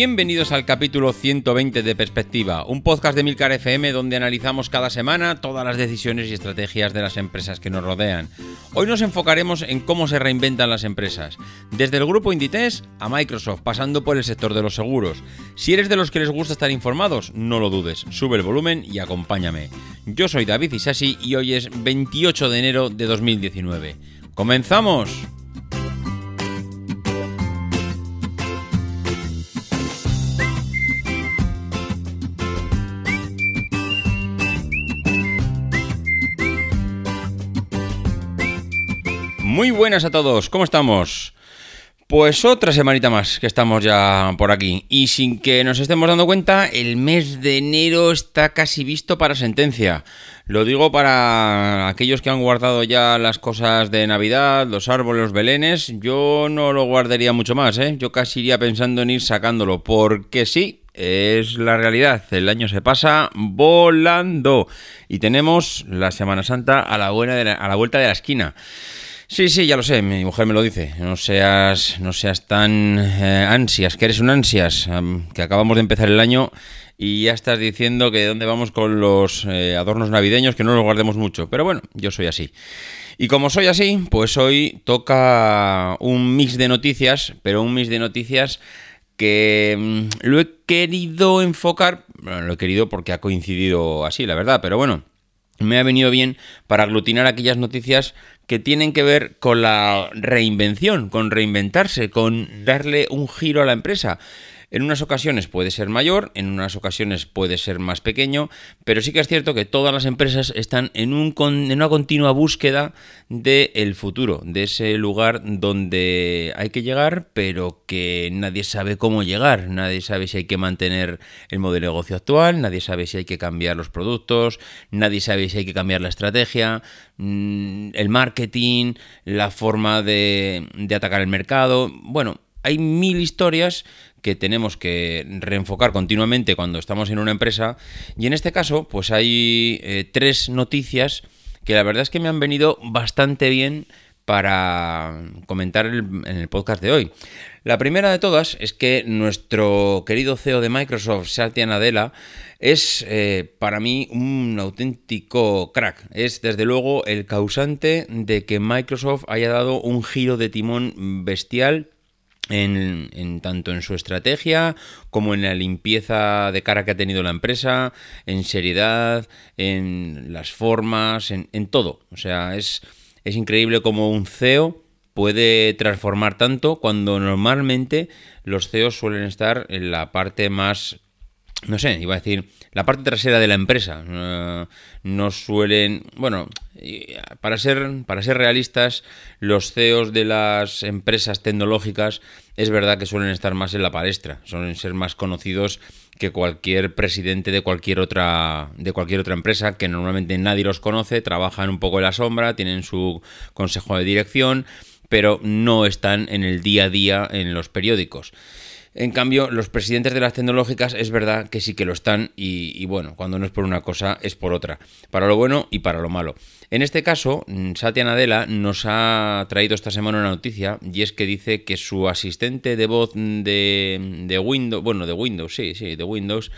Bienvenidos al capítulo 120 de Perspectiva, un podcast de Milcar FM donde analizamos cada semana todas las decisiones y estrategias de las empresas que nos rodean. Hoy nos enfocaremos en cómo se reinventan las empresas, desde el grupo Inditex a Microsoft, pasando por el sector de los seguros. Si eres de los que les gusta estar informados, no lo dudes, sube el volumen y acompáñame. Yo soy David Isasi y hoy es 28 de enero de 2019. ¡Comenzamos! Muy buenas a todos, ¿cómo estamos? Pues otra semanita más que estamos ya por aquí. Y sin que nos estemos dando cuenta, el mes de enero está casi visto para sentencia. Lo digo para aquellos que han guardado ya las cosas de Navidad, los árboles, los belenes. Yo no lo guardaría mucho más, ¿eh? Yo casi iría pensando en ir sacándolo. Porque sí, es la realidad. El año se pasa volando. Y tenemos la Semana Santa a la, buena a la vuelta de la esquina. Sí, sí, ya lo sé, mi mujer me lo dice. No seas, no seas tan eh, ansias, que eres un ansias, que acabamos de empezar el año y ya estás diciendo que dónde vamos con los eh, adornos navideños, que no los guardemos mucho. Pero bueno, yo soy así. Y como soy así, pues hoy toca un mix de noticias, pero un mix de noticias que mm, lo he querido enfocar, bueno, lo he querido porque ha coincidido así, la verdad, pero bueno, me ha venido bien para aglutinar aquellas noticias que tienen que ver con la reinvención, con reinventarse, con darle un giro a la empresa. En unas ocasiones puede ser mayor, en unas ocasiones puede ser más pequeño, pero sí que es cierto que todas las empresas están en, un, en una continua búsqueda del futuro, de ese lugar donde hay que llegar, pero que nadie sabe cómo llegar, nadie sabe si hay que mantener el modelo de negocio actual, nadie sabe si hay que cambiar los productos, nadie sabe si hay que cambiar la estrategia, mm, el marketing, la forma de, de atacar el mercado. Bueno, hay mil historias que tenemos que reenfocar continuamente cuando estamos en una empresa. Y en este caso, pues hay eh, tres noticias que la verdad es que me han venido bastante bien para comentar en el podcast de hoy. La primera de todas es que nuestro querido CEO de Microsoft, Satya Nadella, es eh, para mí un auténtico crack. Es desde luego el causante de que Microsoft haya dado un giro de timón bestial en, tanto en su estrategia como en la limpieza de cara que ha tenido la empresa, en seriedad, en las formas, en, todo. O sea, es, es increíble como un CEO puede transformar tanto cuando normalmente los CEOs suelen estar en la parte más no sé, iba a decir, la parte trasera de la empresa. no suelen, bueno, para ser, para ser realistas, los CEOs de las empresas tecnológicas es verdad que suelen estar más en la palestra, suelen ser más conocidos que cualquier presidente de cualquier otra de cualquier otra empresa que normalmente nadie los conoce, trabajan un poco en la sombra, tienen su consejo de dirección, pero no están en el día a día en los periódicos. En cambio, los presidentes de las tecnológicas es verdad que sí que lo están y, bueno, cuando no es por una cosa es por otra, para lo bueno y para lo malo. En este caso, mm, Satya Nadella nos ha traído esta semana una noticia y es que dice que su asistente de voz de, Windows, bueno, de Windows, sí, sí, de Windows,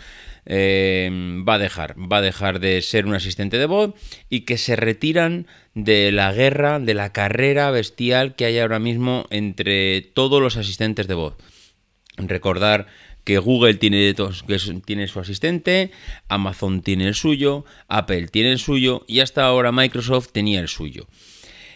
eh, va a dejar, va a dejar de ser un asistente de voz y que se retiran de la guerra, de la carrera bestial que hay ahora mismo entre todos los asistentes de voz. Recordar que Google tiene, que tiene su asistente, Amazon tiene el suyo, Apple tiene el suyo y hasta ahora Microsoft tenía el suyo.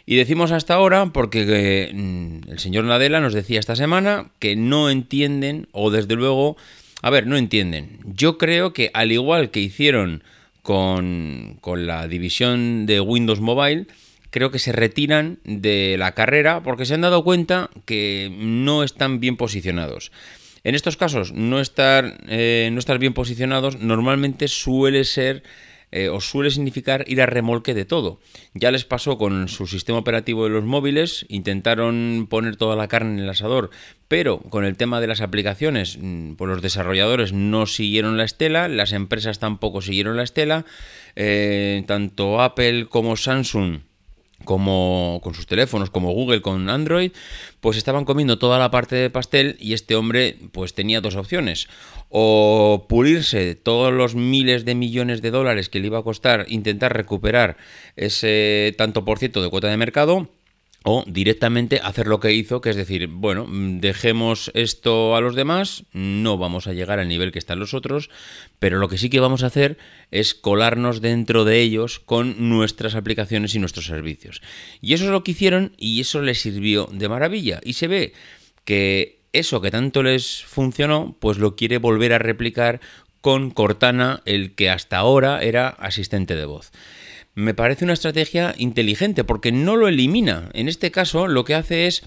Y decimos hasta ahora porque mm, el señor Nadella nos decía esta semana que no entienden, o desde luego, a ver, no entienden. Yo creo que al igual que hicieron con, con la división de Windows Mobile, creo que se retiran de la carrera porque se han dado cuenta que no están bien posicionados. En estos casos, no estar, eh, no estar bien posicionados normalmente suele ser eh, o suele significar ir a remolque de todo. Ya les pasó con su sistema operativo de los móviles, intentaron poner toda la carne en el asador, pero con el tema de las aplicaciones, mm, pues los desarrolladores no siguieron la estela, las empresas tampoco siguieron la estela, eh, tanto Apple como Samsung como con sus teléfonos, como Google con Android, pues estaban comiendo toda la parte de pastel y este hombre pues tenía dos opciones. O pulirse todos los miles de millones de dólares que le iba a costar intentar recuperar ese tanto por ciento de cuota de mercado, o directamente hacer lo que hizo, que es decir, bueno, dejemos esto a los demás, no vamos a llegar al nivel que están los otros, pero lo que sí que vamos a hacer es colarnos dentro de ellos con nuestras aplicaciones y nuestros servicios. Y eso es lo que hicieron y eso les sirvió de maravilla. Y se ve que eso que tanto les funcionó, pues lo quiere volver a replicar con Cortana, el que hasta ahora era asistente de voz me parece una estrategia inteligente porque no lo elimina. En este caso lo que hace es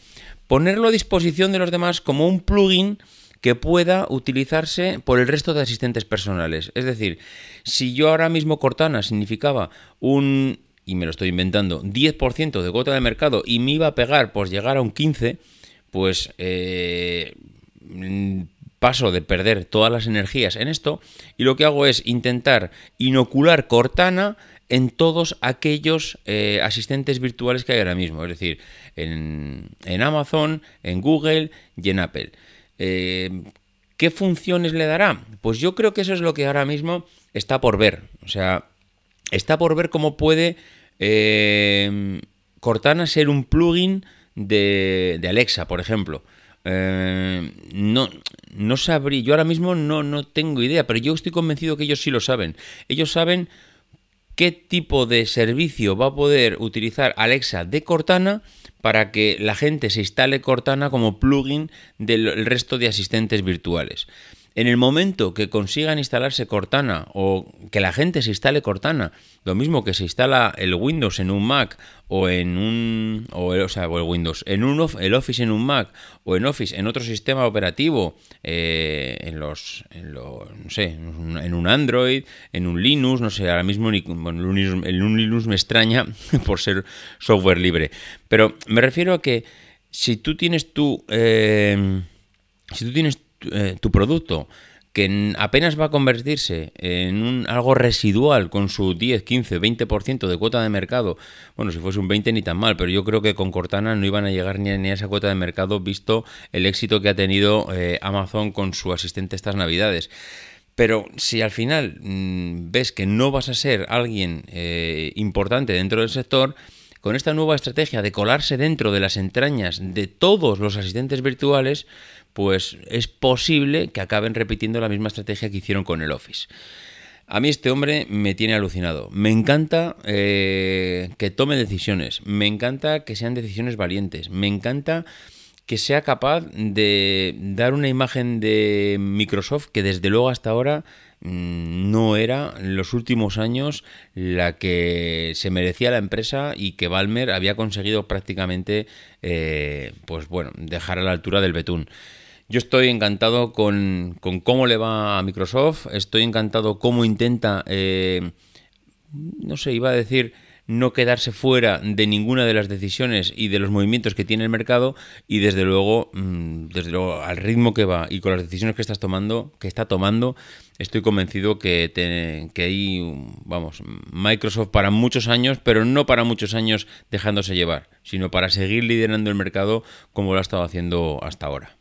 ponerlo a disposición de los demás como un plugin que pueda utilizarse por el resto de asistentes personales. Es decir, si yo ahora mismo Cortana significaba un, y me lo estoy inventando, 10% de cuota de mercado y me iba a pegar por llegar a un 15%, pues eh, paso de perder todas las energías en esto y lo que hago es intentar inocular Cortana en todos aquellos eh, asistentes virtuales que hay ahora mismo, es decir, en, Amazon, en Google y en Apple. Eh, ¿Qué funciones le dará? Pues yo creo que eso es lo que ahora mismo está por ver. O sea, está por ver cómo puede eh, Cortana ser un plugin de, de Alexa, por ejemplo. no, no sabría, yo ahora mismo no, no tengo idea, pero yo estoy convencido que ellos sí lo saben. Ellos saben qué tipo de servicio va a poder utilizar Alexa de Cortana para que la gente se instale Cortana como plugin del resto de asistentes virtuales. En el momento que consigan instalarse Cortana o que la gente se instale Cortana, lo mismo que se instala el Windows en un Mac o en un o, el, sea, el Windows en un el Office en un Mac o en Office en otro sistema operativo eh, en los en no sé en un Android en un Linux no sé ahora mismo ni, bueno, un Linux me extraña por ser software libre. Pero me refiero a que si tú tienes tu eh, si tú tienes eh, tu producto que apenas va a convertirse en un, algo residual con su 10, 15, 20% de cuota de mercado, bueno, si fuese un 20 ni tan mal, pero yo creo que con Cortana no iban a llegar ni a, esa cuota de mercado visto el éxito que ha tenido eh, Amazon con su asistente estas navidades. Pero si al final mm, ves que no vas a ser alguien eh, importante dentro del sector, con esta nueva estrategia de colarse dentro de las entrañas de todos los asistentes virtuales, pues es posible que acaben repitiendo la misma estrategia que hicieron con el Office. A mí este hombre me tiene alucinado. Me encanta eh, que tome decisiones, me encanta que sean decisiones valientes, me encanta que sea capaz de dar una imagen de Microsoft que desde luego hasta ahora mm, no era en los últimos años la que se merecía la empresa y que Balmer había conseguido prácticamente eh, pues bueno dejar a la altura del betún. Yo estoy encantado con, cómo le va a Microsoft, estoy encantado cómo intenta, eh, no sé, iba a decir no quedarse fuera de ninguna de las decisiones y de los movimientos que tiene el mercado y desde luego, mm, desde luego al ritmo que va y con las decisiones que estás tomando, que está tomando, estoy convencido que, que hay, vamos, Microsoft para muchos años, pero no para muchos años dejándose llevar, sino para seguir liderando el mercado como lo ha estado haciendo hasta ahora.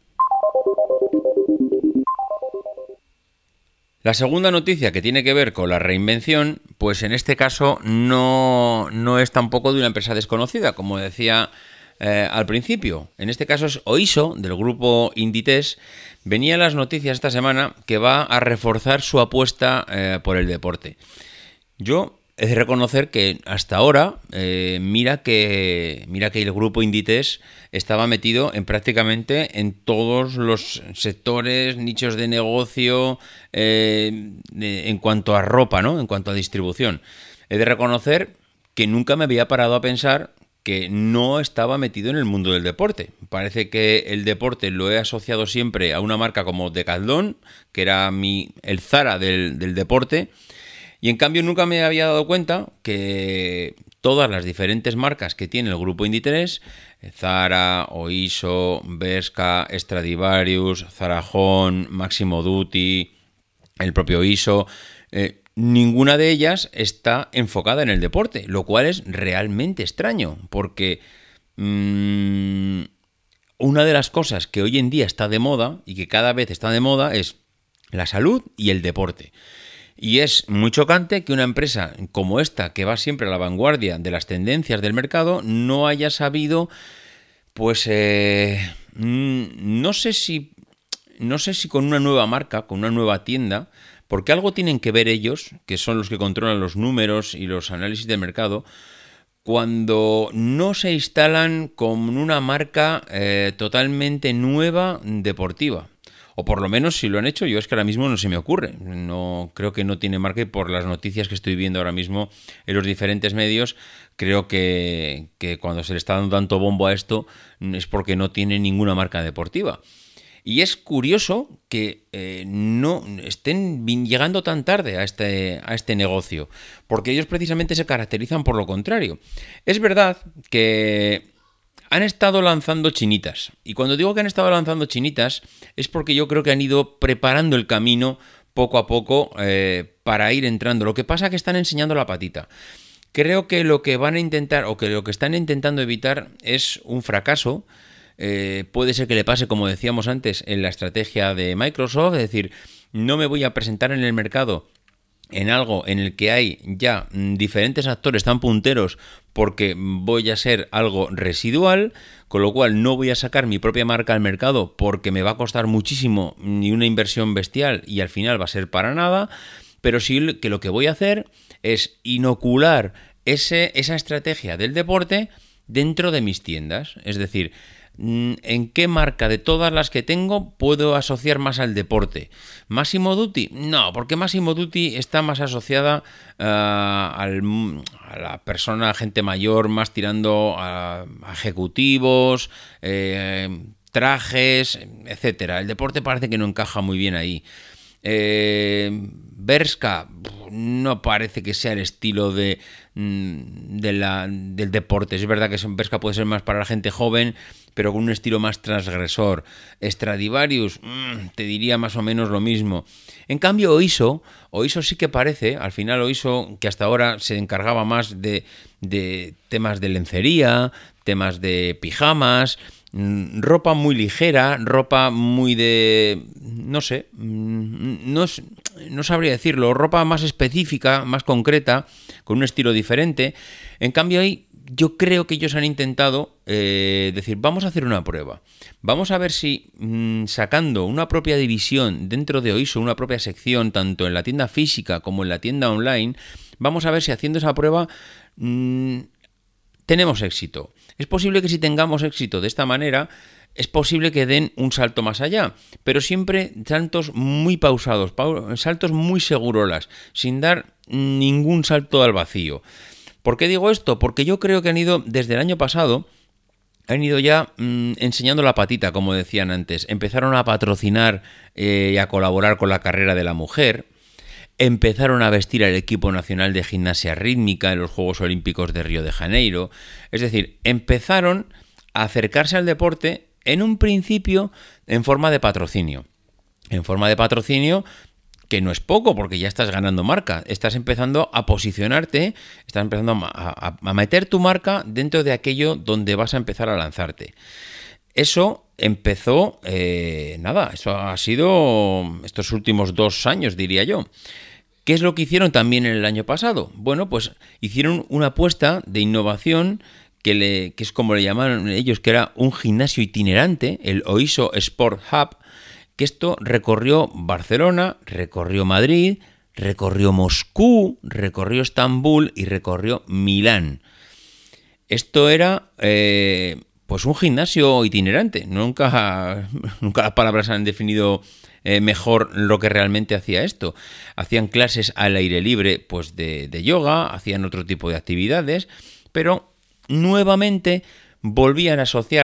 La segunda noticia que tiene que ver con la reinvención, pues en este caso no, no es tampoco de una empresa desconocida, como decía eh, al principio. En este caso es Oiso, del grupo Inditex. Venía las noticias esta semana que va a reforzar su apuesta eh, por el deporte. Yo he de reconocer que hasta ahora, eh, mira, que, mira que el grupo Inditex estaba metido en prácticamente en todos los sectores, nichos de negocio, eh, en cuanto a ropa, ¿no? En cuanto a distribución. He de reconocer que nunca me había parado a pensar que no estaba metido en el mundo del deporte. Parece que el deporte lo he asociado siempre a una marca como Decathlon, que era mi, el Zara del, del deporte, y en cambio nunca me había dado cuenta que todas las diferentes marcas que tiene el grupo Inditex, Zara, Oiso, Berska, Stradivarius, Zarajón, Máximo Duty, el propio ISO, eh, ninguna de ellas está enfocada en el deporte, lo cual es realmente extraño, porque mm, una de las cosas que hoy en día está de moda y que cada vez está de moda es la salud y el deporte. Y es muy chocante que una empresa como esta, que va siempre a la vanguardia de las tendencias del mercado, no haya sabido, pues, eh, mm, no sé si, no sé si con una nueva marca, con una nueva tienda, porque algo tienen que ver ellos, que son los que controlan los números y los análisis de mercado, cuando no se instalan con una marca eh, totalmente nueva deportiva. O por lo menos si lo han hecho, yo es que ahora mismo no se me ocurre. No creo que no tiene marca y por las noticias que estoy viendo ahora mismo en los diferentes medios, creo que, cuando se le está dando tanto bombo a esto es porque no tiene ninguna marca deportiva. Y es curioso que eh, no estén llegando tan tarde a este, a este negocio, porque ellos precisamente se caracterizan por lo contrario. Es verdad que han estado lanzando chinitas. Y cuando digo que han estado lanzando chinitas es porque yo creo que han ido preparando el camino poco a poco eh, para ir entrando. Lo que pasa es que están enseñando la patita. Creo que lo que van a intentar o que lo que están intentando evitar es un fracaso. Eh, puede ser que le pase, como decíamos antes, en la estrategia de Microsoft, es decir, no me voy a presentar en el mercado en algo en el que hay ya mm, diferentes actores tan punteros porque voy a ser algo residual, con lo cual no voy a sacar mi propia marca al mercado porque me va a costar muchísimo ni una inversión bestial y al final va a ser para nada, pero sí que lo que voy a hacer es inocular ese, esa estrategia del deporte dentro de mis tiendas, es decir, Mm, ¿En qué marca de todas las que tengo puedo asociar más al deporte? ¿Máximo Duty? No, porque Máximo Duty está más asociada eh, a la persona, gente mayor, más tirando a, ejecutivos, eh, trajes, etcétera. El deporte parece que no encaja muy bien ahí. Eh, Berska no parece que sea el estilo de, mm, del deporte. Es verdad que Berska puede ser más para la gente joven, pero con un estilo más transgresor. Stradivarius, mm, te diría más o menos lo mismo. En cambio, Oiso, Oiso sí que parece, al final Oiso, que hasta ahora se encargaba más de, de temas de lencería, temas de pijamas, ropa muy ligera, ropa muy de... no sé, mm, no, sabría decirlo, ropa más específica, más concreta, con un estilo diferente. En cambio ahí yo creo que ellos han intentado eh, decir, vamos a hacer una prueba. Vamos a ver si mm, sacando una propia división dentro de OISO, una propia sección, tanto en la tienda física como en la tienda online, vamos a ver si haciendo esa prueba mm, tenemos éxito. Es posible que si tengamos éxito de esta manera, es posible que den un salto más allá, pero siempre saltos muy pausados, saltos muy segurolas, sin dar ningún salto al vacío. ¿Por qué digo esto? Porque yo creo que han ido desde el año pasado, han ido ya mm, enseñando la patita, como decían antes. Empezaron a patrocinar eh, y a colaborar con la carrera de la mujer. Empezaron a vestir al equipo nacional de gimnasia rítmica en los Juegos Olímpicos de Río de Janeiro. Es decir, empezaron a acercarse al deporte en un principio en forma de patrocinio. En forma de patrocinio que no es poco porque ya estás ganando marca, estás empezando a posicionarte, estás empezando a, meter tu marca dentro de aquello donde vas a empezar a lanzarte. Eso empezó, eh, nada, eso ha sido estos últimos dos años, diría yo. ¿Qué es lo que hicieron también en el año pasado? Bueno, pues hicieron una apuesta de innovación que, le, que es como le llamaron ellos, que era un gimnasio itinerante, el OISO Sport Hub, que esto recorrió Barcelona, recorrió Madrid, recorrió Moscú, recorrió Estambul y recorrió Milán. Esto era eh, pues un gimnasio itinerante. Nunca, nunca las palabras han definido eh, mejor lo que realmente hacía esto. Hacían clases al aire libre pues de, de yoga, hacían otro tipo de actividades, pero nuevamente volvían a asociar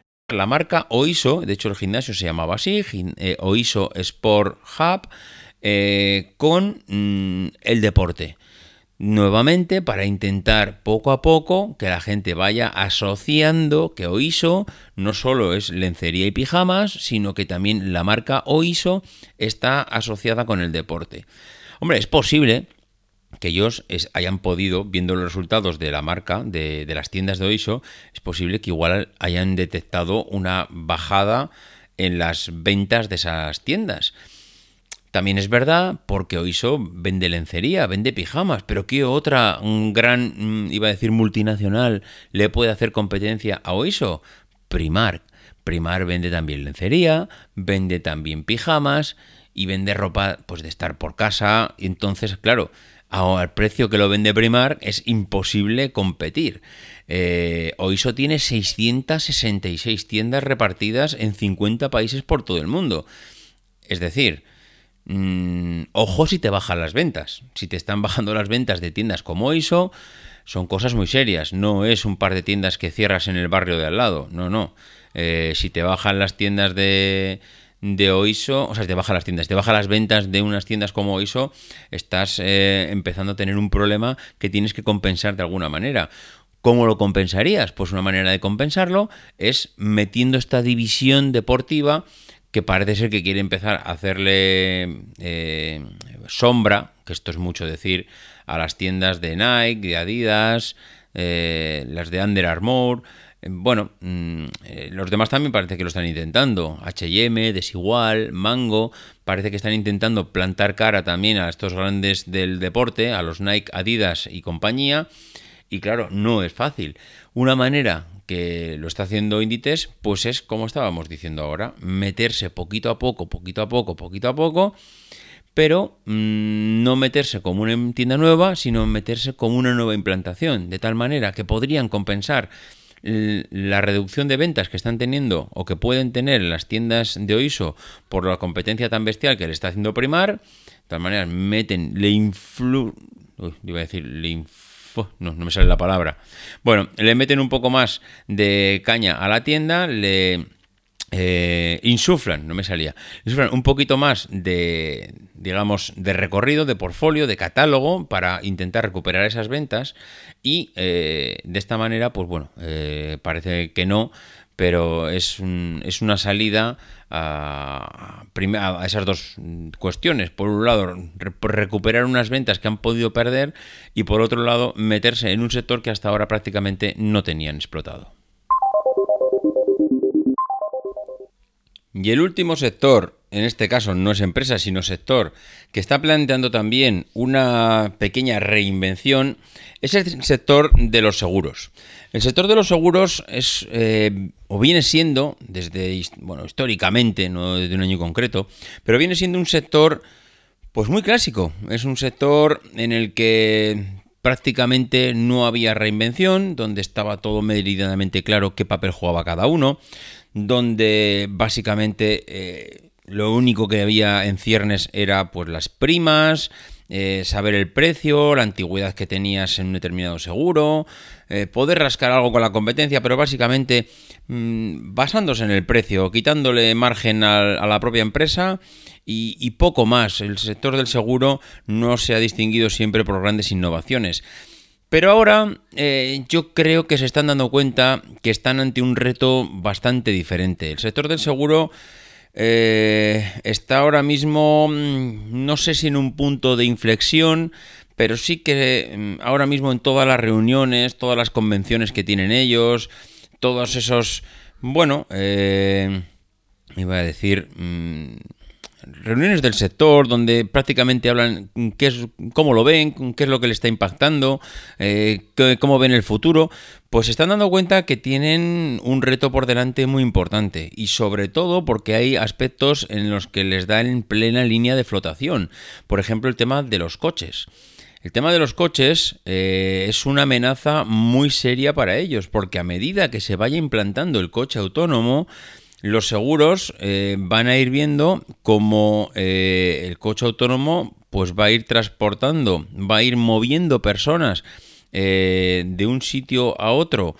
La marca Oiso, de hecho el gimnasio se llamaba así, eh, Oiso Sport Hub, eh, con mm, el deporte. Nuevamente, para intentar poco a poco que la gente vaya asociando que Oiso no solo es lencería y pijamas, sino que también la marca Oiso está asociada con el deporte. Hombre, es posible que ellos hayan podido, viendo los resultados de la marca, de, las tiendas de Oiso, es posible que igual hayan detectado una bajada en las ventas de esas tiendas. También es verdad porque Oiso vende lencería, vende pijamas, pero ¿qué otra gran, mm, iba a decir multinacional, le puede hacer competencia a Oiso? Primark. Primar vende también lencería, vende también pijamas y vende ropa pues de estar por casa. Entonces, claro, al precio que lo vende Primar es imposible competir. Eh, Oiso tiene 666 tiendas repartidas en 50 países por todo el mundo. Es decir, mm, ojo si te bajan las ventas. Si te están bajando las ventas de tiendas como Oiso, son cosas muy serias. No es un par de tiendas que cierras en el barrio de al lado. No, no. Eh, si te bajan las tiendas de de Oiso, o sea, si te baja las tiendas, te baja las ventas de unas tiendas como Oiso, estás eh, empezando a tener un problema que tienes que compensar de alguna manera. ¿Cómo lo compensarías? Pues una manera de compensarlo es metiendo esta división deportiva que parece ser que quiere empezar a hacerle eh, sombra, que esto es mucho decir, a las tiendas de Nike, de Adidas, eh, las de Under Armour, bueno, mm, eh, los demás también parece que lo están intentando. HM, Desigual, Mango, parece que están intentando plantar cara también a estos grandes del deporte, a los Nike, Adidas y compañía. Y claro, no es fácil. Una manera que lo está haciendo Inditex, pues es como estábamos diciendo ahora, meterse poquito a poco, poquito a poco, poquito a poco, pero mm, no meterse como una tienda nueva, sino meterse como una nueva implantación, de tal manera que podrían compensar la reducción de ventas que están teniendo o que pueden tener las tiendas de Oiso por la competencia tan bestial que le está haciendo Primar, de tal manera meten, le influ... iba a decir, le info... No, no me sale la palabra. Bueno, le meten un poco más de caña a la tienda, le eh, insuflan, no me salía, insuflan un poquito más de, digamos, de recorrido, de portfolio, de catálogo para intentar recuperar esas ventas y eh, de esta manera, pues bueno, eh, parece que no, pero es, es una salida a, esas dos cuestiones. Por un lado, recuperar unas ventas que han podido perder y por otro lado, meterse en un sector que hasta ahora prácticamente no tenían explotado. Y el último sector, en este caso no es empresa, sino sector, que está planteando también una pequeña reinvención, es el sector de los seguros. El sector de los seguros es, eh, o viene siendo, desde, bueno, históricamente, no desde un año concreto, pero viene siendo un sector, pues muy clásico. Es un sector en el que prácticamente no había reinvención, donde estaba todo meridianamente claro qué papel jugaba cada uno, donde básicamente eh, lo único que había en ciernes era pues las primas, eh, saber el precio, la antigüedad que tenías en un determinado seguro, eh, poder rascar algo con la competencia, pero básicamente mm, basándose en el precio, quitándole margen a, la propia empresa y, y, poco más. El sector del seguro no se ha distinguido siempre por grandes innovaciones. Pero ahora eh, yo creo que se están dando cuenta que están ante un reto bastante diferente. El sector del seguro eh, está ahora mismo, mm, no sé si en un punto de inflexión, pero sí que mm, ahora mismo en todas las reuniones, todas las convenciones que tienen ellos, todos esos, bueno, eh, iba a decir... Mm, reuniones del sector donde prácticamente hablan qué es, cómo lo ven, qué es lo que le está impactando, eh, cómo ven el futuro, pues se están dando cuenta que tienen un reto por delante muy importante y sobre todo porque hay aspectos en los que les da en plena línea de flotación. Por ejemplo, el tema de los coches. El tema de los coches eh, es una amenaza muy seria para ellos, porque a medida que se vaya implantando el coche autónomo, los seguros eh, van a ir viendo cómo eh, el coche autónomo pues va a ir transportando, va a ir moviendo personas eh, de un sitio a otro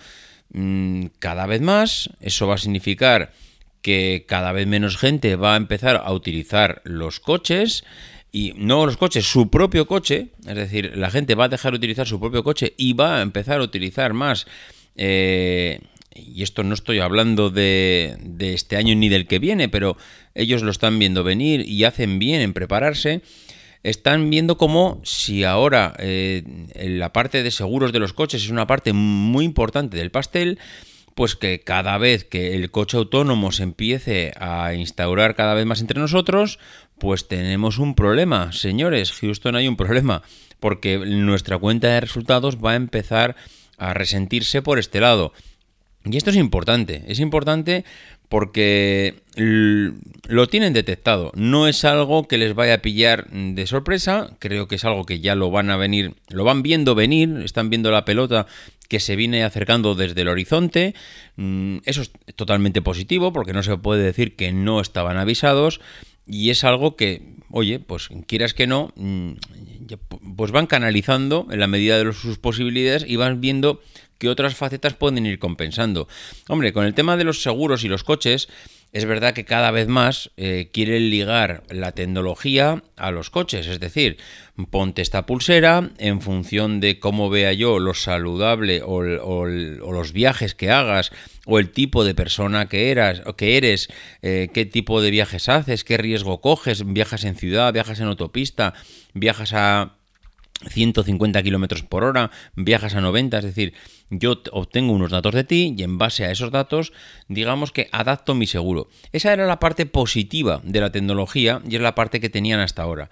mm, cada vez más. Eso va a significar que cada vez menos gente va a empezar a utilizar los coches y no los coches, su propio coche, es decir, la gente va a dejar de utilizar su propio coche y va a empezar a utilizar más y esto no estoy hablando de, este año ni del que viene, pero ellos lo están viendo venir y hacen bien en prepararse, están viendo como si ahora eh, la parte de seguros de los coches es una parte muy importante del pastel, pues que cada vez que el coche autónomo se empiece a instaurar cada vez más entre nosotros, pues tenemos un problema. Señores, Houston hay un problema, porque nuestra cuenta de resultados va a empezar a resentirse por este lado. Y esto es importante, es importante porque lo tienen detectado. No es algo que les vaya a pillar de sorpresa, creo que es algo que ya lo van a venir, lo van viendo venir, están viendo la pelota que se viene acercando desde el horizonte. Mm, eso es totalmente positivo porque no se puede decir que no estaban avisados y es algo que, oye, pues quieras que no, mm, pues van canalizando en la medida de sus posibilidades y van viendo que otras facetas pueden ir compensando. Hombre, con el tema de los seguros y los coches, es verdad que cada vez más eh, quieren ligar la tecnología a los coches, es decir, ponte esta pulsera en función de cómo vea yo lo saludable o, los viajes que hagas o el tipo de persona que eras o que eres, eh, qué tipo de viajes haces, qué riesgo coges, viajas en ciudad, viajas en autopista, viajas a 150 kilómetros por hora, viajas a 90, es decir, yo obtengo unos datos de ti y en base a esos datos, digamos que adapto mi seguro. Esa era la parte positiva de la tecnología y es la parte que tenían hasta ahora.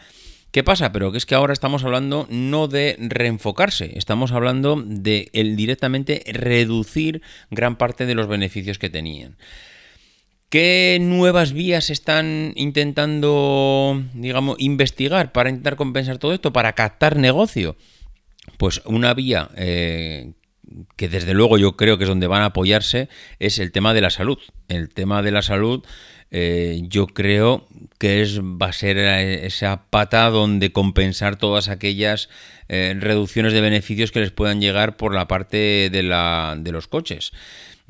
¿Qué pasa? Pero que es que ahora estamos hablando no de reenfocarse, estamos hablando de el directamente reducir gran parte de los beneficios que tenían. ¿Qué nuevas vías están intentando, digamos, investigar para intentar compensar todo esto, para captar negocio? Pues una vía eh, que desde luego yo creo que es donde van a apoyarse es el tema de la salud. El tema de la salud eh, yo creo que es, va a ser esa pata donde compensar todas aquellas eh, reducciones de beneficios que les puedan llegar por la parte de, la, de los coches.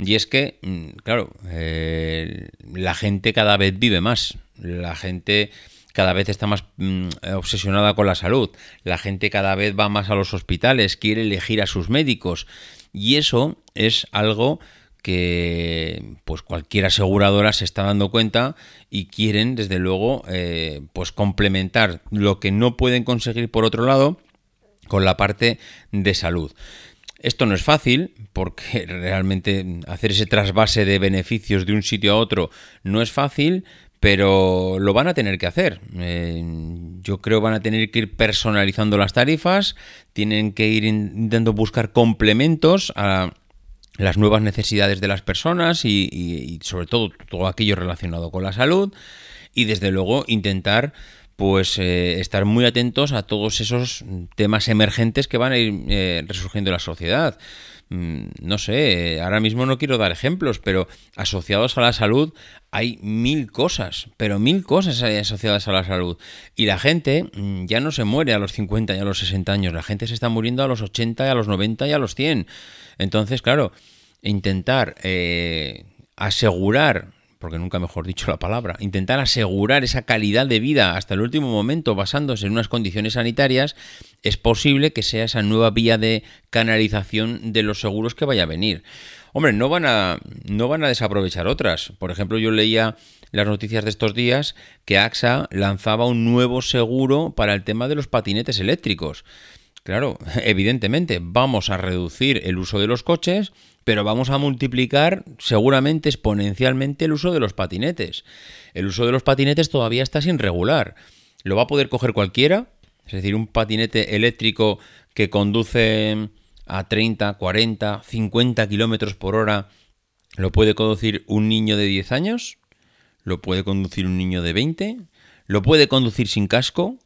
Y es que, mm, claro, eh, la gente cada vez vive más, la gente cada vez está más mm, obsesionada con la salud, la gente cada vez va más a los hospitales, quiere elegir a sus médicos. Y eso es algo que pues cualquier aseguradora se está dando cuenta y quieren desde luego eh, pues complementar lo que no pueden conseguir por otro lado con la parte de salud. Esto no es fácil porque realmente hacer ese trasvase de beneficios de un sitio a otro no es fácil, pero lo van a tener que hacer. Eh, yo creo van a tener que ir personalizando las tarifas, tienen que ir intentando buscar complementos a las nuevas necesidades de las personas y, sobre todo todo aquello relacionado con la salud y desde luego intentar pues eh, estar muy atentos a todos esos temas emergentes que van a ir eh, resurgiendo en la sociedad. Mm, no sé, ahora mismo no quiero dar ejemplos, pero asociados a la salud hay mil cosas, pero mil cosas asociadas a la salud. Y la gente mm, ya no se muere a los 50 y a los 60 años, la gente se está muriendo a los 80 a los 90 y a los 100. Entonces, claro, intentar eh, asegurar, porque nunca mejor dicho la palabra, intentar asegurar esa calidad de vida hasta el último momento basándose en unas condiciones sanitarias, es posible que sea esa nueva vía de canalización de los seguros que vaya a venir. Hombre, no van a, no van a desaprovechar otras. Por ejemplo, yo leía las noticias de estos días que AXA lanzaba un nuevo seguro para el tema de los patinetes eléctricos. Claro, evidentemente vamos a reducir el uso de los coches, pero vamos a multiplicar seguramente exponencialmente el uso de los patinetes. El uso de los patinetes todavía está sin regular. Lo va a poder coger cualquiera, es decir, un patinete eléctrico que conduce a 30, 40, 50 kilómetros por hora, ¿lo puede conducir un niño de 10 años? ¿Lo puede conducir un niño de 20? ¿Lo puede conducir sin casco?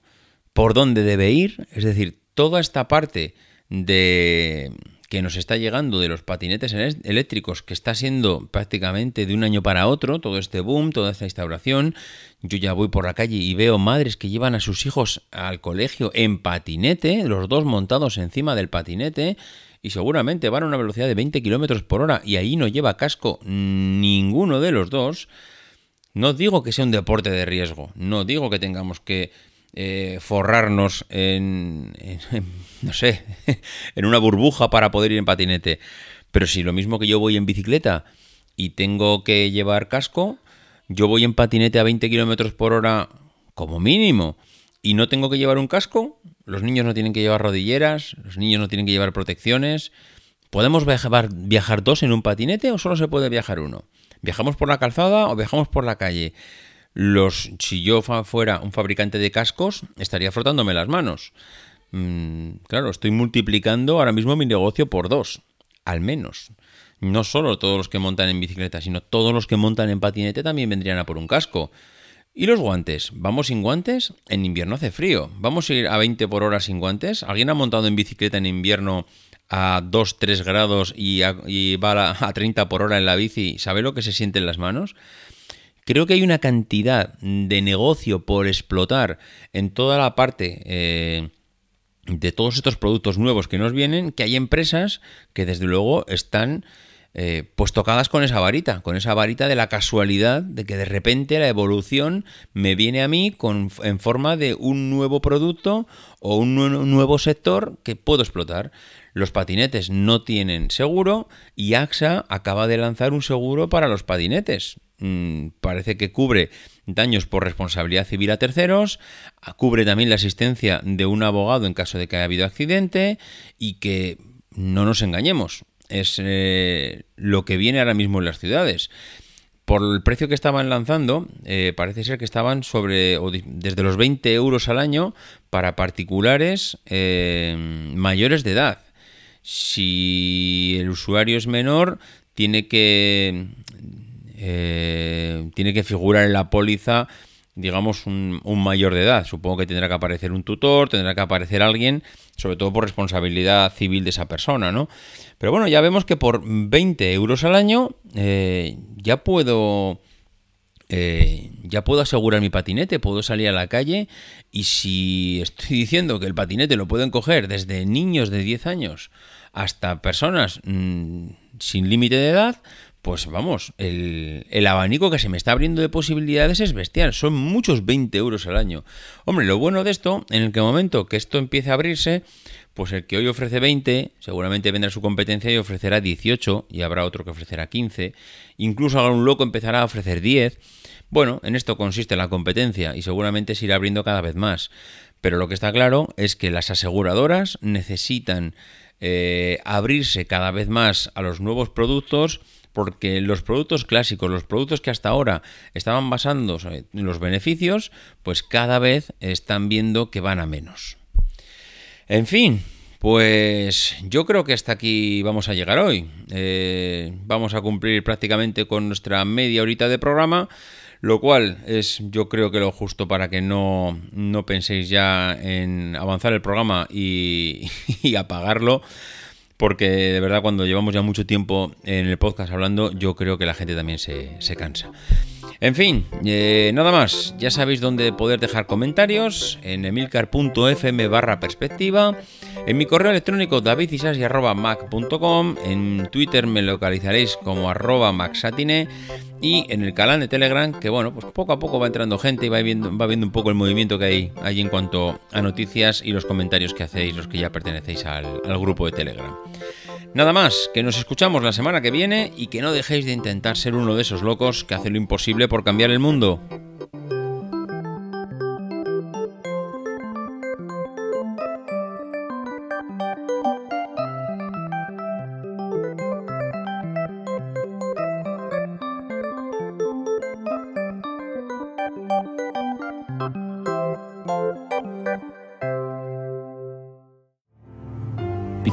¿Por dónde debe ir? Es decir, toda esta parte de que nos está llegando de los patinetes eléctricos, que está siendo prácticamente de un año para otro, todo este boom, toda esta instauración. Yo ya voy por la calle y veo madres que llevan a sus hijos al colegio en patinete, los dos montados encima del patinete, y seguramente van a una velocidad de 20 kilómetros por hora, y ahí no lleva casco ninguno de los dos. No digo que sea un deporte de riesgo, no digo que tengamos que eh, forrarnos en, no sé, en una burbuja para poder ir en patinete. Pero si lo mismo que yo voy en bicicleta y tengo que llevar casco, yo voy en patinete a 20 kilómetros por hora como mínimo y no tengo que llevar un casco, los niños no tienen que llevar rodilleras, los niños no tienen que llevar protecciones. ¿Podemos viajar, viajar dos en un patinete o solo se puede viajar uno? ¿Viajamos por la calzada o viajamos por la calle? Los, si yo fuera un fabricante de cascos, estaría frotándome las manos. Mm, claro, estoy multiplicando ahora mismo mi negocio por dos, al menos. No solo todos los que montan en bicicleta, sino todos los que montan en patinete también vendrían a por un casco. ¿Y los guantes? ¿Vamos sin guantes? En invierno hace frío. ¿Vamos a ir a 20 por hora sin guantes? ¿Alguien ha montado en bicicleta en invierno a 2-3 grados y, va a, a 30 por hora en la bici? ¿Sabe lo que se siente en las manos? Creo que hay una cantidad de negocio por explotar en toda la parte eh, de todos estos productos nuevos que nos vienen, que hay empresas que desde luego están eh, pues tocadas con esa varita, con esa varita de la casualidad de que de repente la evolución me viene a mí con, en forma de un nuevo producto o un nuevo sector que puedo explotar. Los patinetes no tienen seguro y AXA acaba de lanzar un seguro para los patinetes. Mm, parece que cubre daños por responsabilidad civil a terceros, cubre también la asistencia de un abogado en caso de que haya habido accidente y que no nos engañemos, es eh, lo que viene ahora mismo en las ciudades. Por el precio que estaban lanzando, eh, parece ser que estaban sobre desde los 20 euros al año para particulares eh, mayores de edad. Si el usuario es menor, tiene que eh, tiene que figurar en la póliza, digamos, un, mayor de edad. Supongo que tendrá que aparecer un tutor, tendrá que aparecer alguien, sobre todo por responsabilidad civil de esa persona, ¿no? Pero bueno, ya vemos que por 20 euros al año eh, ya puedo... Eh, ya puedo asegurar mi patinete, puedo salir a la calle y si estoy diciendo que el patinete lo pueden coger desde niños de 10 años hasta personas mm, sin límite de edad, pues vamos, el, abanico que se me está abriendo de posibilidades es bestial. Son muchos 20 euros al año. Hombre, lo bueno de esto, en el que momento que esto empiece a abrirse, pues el que hoy ofrece 20, seguramente vendrá su competencia y ofrecerá 18, y habrá otro que ofrecerá 15, incluso algún loco empezará a ofrecer 10. Bueno, en esto consiste la competencia y seguramente se irá abriendo cada vez más. Pero lo que está claro es que las aseguradoras necesitan eh, abrirse cada vez más a los nuevos productos porque los productos clásicos, los productos que hasta ahora estaban basándose en los beneficios, pues cada vez están viendo que van a menos. En fin, pues yo creo que hasta aquí vamos a llegar hoy. Eh, vamos a cumplir prácticamente con nuestra media horita de programa, lo cual es yo creo que lo justo para que no, no penséis ya en avanzar el programa y, y apagarlo porque de verdad cuando llevamos ya mucho tiempo en el podcast hablando, yo creo que la gente también se, se cansa. En fin, eh, nada más. Ya sabéis dónde poder dejar comentarios en emilcar.fm barra perspectiva, en mi correo electrónico davidisasi.mac.com, en Twitter me localizaréis como arroba maxatine y en el canal de Telegram, que bueno, pues poco a poco va entrando gente y va viendo, va viendo un poco el movimiento que hay allí en cuanto a noticias y los comentarios que hacéis los que ya pertenecéis al grupo de Telegram. Nada más, que nos escuchamos la semana que viene y que no dejéis de intentar ser uno de esos locos que hace lo imposible por cambiar el mundo.